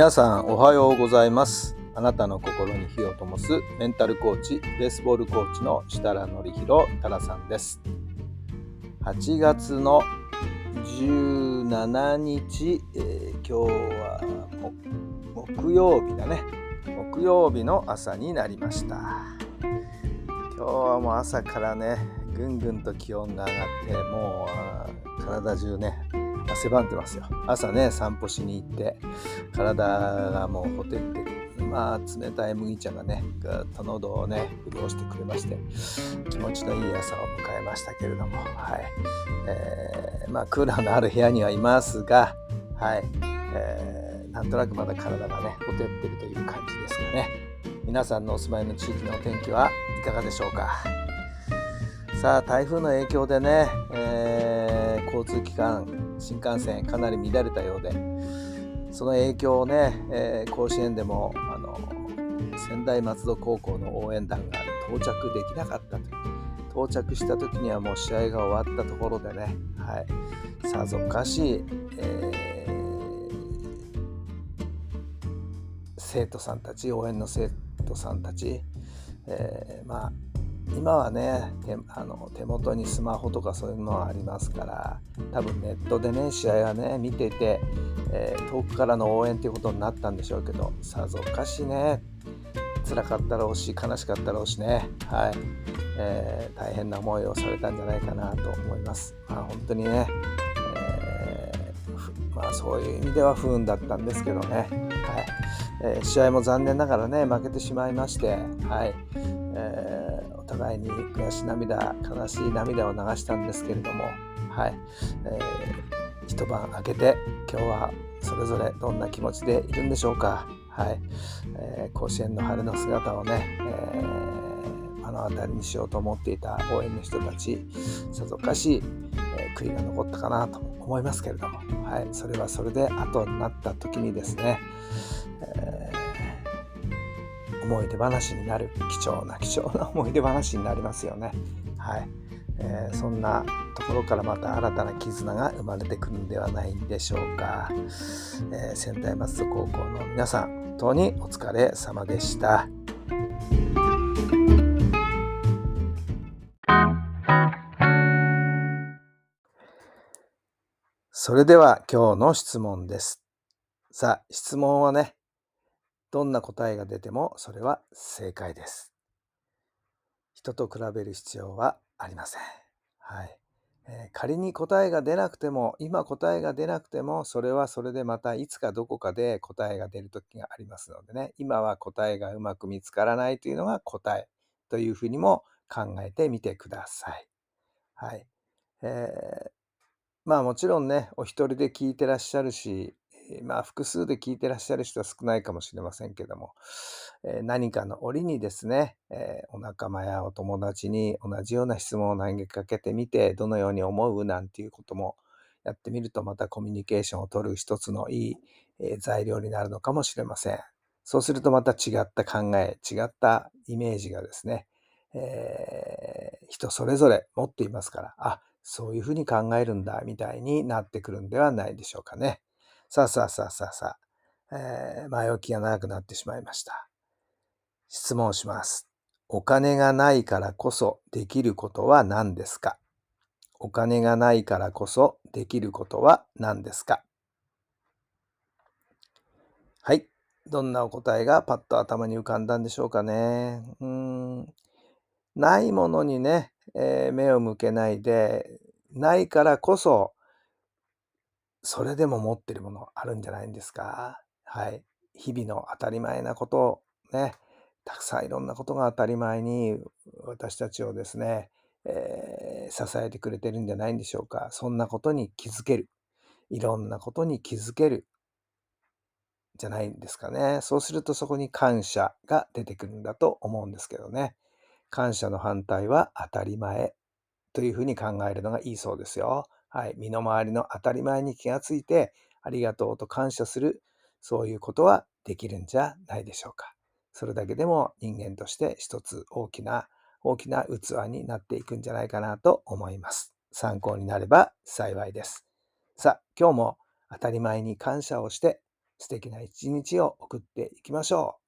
皆さんおはようございます。あなたの心に火を灯すメンタルコーチベースボールコーチの設楽範弘太良さんです。8月の17日、えー今日は木曜日だね。木曜日の朝になりました。今日はもう朝からねぐんぐんと気温が上がってもう体中ね汗ばんでますよ。朝ね散歩しに行って体がもうほてってるまあ冷たい麦茶がねぐっと喉をね潤してくれまして気持ちのいい朝を迎えましたけれどもはい、えーまあクーラーのある部屋にはいますがはい、えーなんとなくまだ体がねほてってるという感じですかね。皆さんのお住まいの地域のお天気はいかがでしょうか。さあ台風の影響でね、えー交通機関新幹線かなり乱れたようでその影響をね、えー甲子園でもあの仙台松戸高校の応援団が到着できなかったと到着した時にはもう試合が終わったところでね、はい、さぞかし、えー生徒さんたち応援の生徒さんたち、えーまあ今はね手あの手元にスマホとかそういうのはありますから多分ネットでね試合はね見ていて、えー遠くからの応援ということになったんでしょうけどさぞかしね辛かったろうし悲しかったろうしね、はい。えー大変な思いをされたんじゃないかなと思います。まあ、本当にね、えーまあ、そういう意味では不運だったんですけどね、はい。えー試合も残念ながらね負けてしまいまして、はい。えーお互いに悔し涙悲しい涙を流したんですけれども、はい。えー一晩明けて今日はそれぞれどんな気持ちでいるんでしょうか、はい。えー甲子園の晴れの姿をね、えー目の当たりにしようと思っていた応援の人たちさぞかし、えー悔いが残ったかなと思いますけれども、はい、それはそれで後になった時にですね、えー思い出話になる貴重な貴重な思い出話になりますよね。はいえーそんなところからまた新たな絆が生まれてくるんではないでしょうか。えー仙台松戸高校の皆さん本当にお疲れ様でした。それでは今日の質問です。さあ、質問はね、どんな答えが出てもそれは正解です。人と比べる必要はありません。はい。えー仮に答えが出なくても、今答えが出なくても、それはそれでまたいつかどこかで答えが出る時がありますのでね、今は答えがうまく見つからないというのが答えというふうにも考えてみてください。はい。えーまあもちろんね、お一人で聞いてらっしゃるし、えまあ複数で聞いてらっしゃる人は少ないかもしれませんけども、えー何かの折にですね、えーお仲間やお友達に同じような質問を投げかけてみて、どのように思うなんていうこともやってみると、またコミュニケーションを取る一つのいい、え材料になるのかもしれません。そうするとまた違った考え、違ったイメージがですね、えー人それぞれ持っていますから、あ、そういうふうに考えるんだ、みたいになってくるんではないでしょうかね。さあさあさあさあさあ、えー前置きが長くなってしまいました。質問します。お金がないからこそできることは何ですか？お金がないからこそできることは何ですか？はい。どんなお答えがパッと頭に浮かんだんでしょうかね。うん。ないものにね、えー目を向けないで、ないからこそ、それでも持ってるものあるんじゃないんですか？はい。日々の当たり前なことをね、たくさんいろんなことが当たり前に私たちをですね、えー支えてくれてるんじゃないんでしょうか。そんなことに気づける。いろんなことに気づける。じゃないんですかね。そうするとそこに感謝が出てくるんだと思うんですけどね。感謝の反対は当たり前というふうに考えるのがいいそうですよ。はい。身の回りの当たり前に気がついて、ありがとうと感謝する、そういうことはできるんじゃないでしょうか。それだけでも人間として一つ大きな、大きな器になっていくんじゃないかなと思います。参考になれば幸いです。さあ、今日も当たり前に感謝をして素敵な一日を送っていきましょ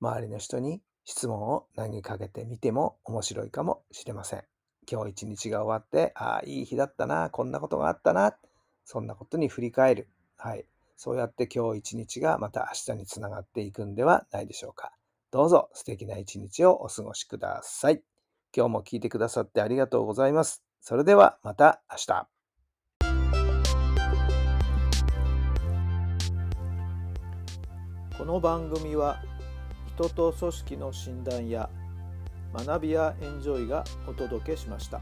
う。周りの人に質問を投げかけてみても面白いかもしれません。今日一日が終わって、ああ、いい日だったな、こんなことがあったな、そんなことに振り返る。はい。そうやって今日一日がまた明日につながっていくんではないでしょうか。どうぞ素敵な一日をお過ごしください。今日も聞いてくださってありがとうございます。それではまた明日。この番組は人と組織の診断や学びやエンジョイがお届けしました。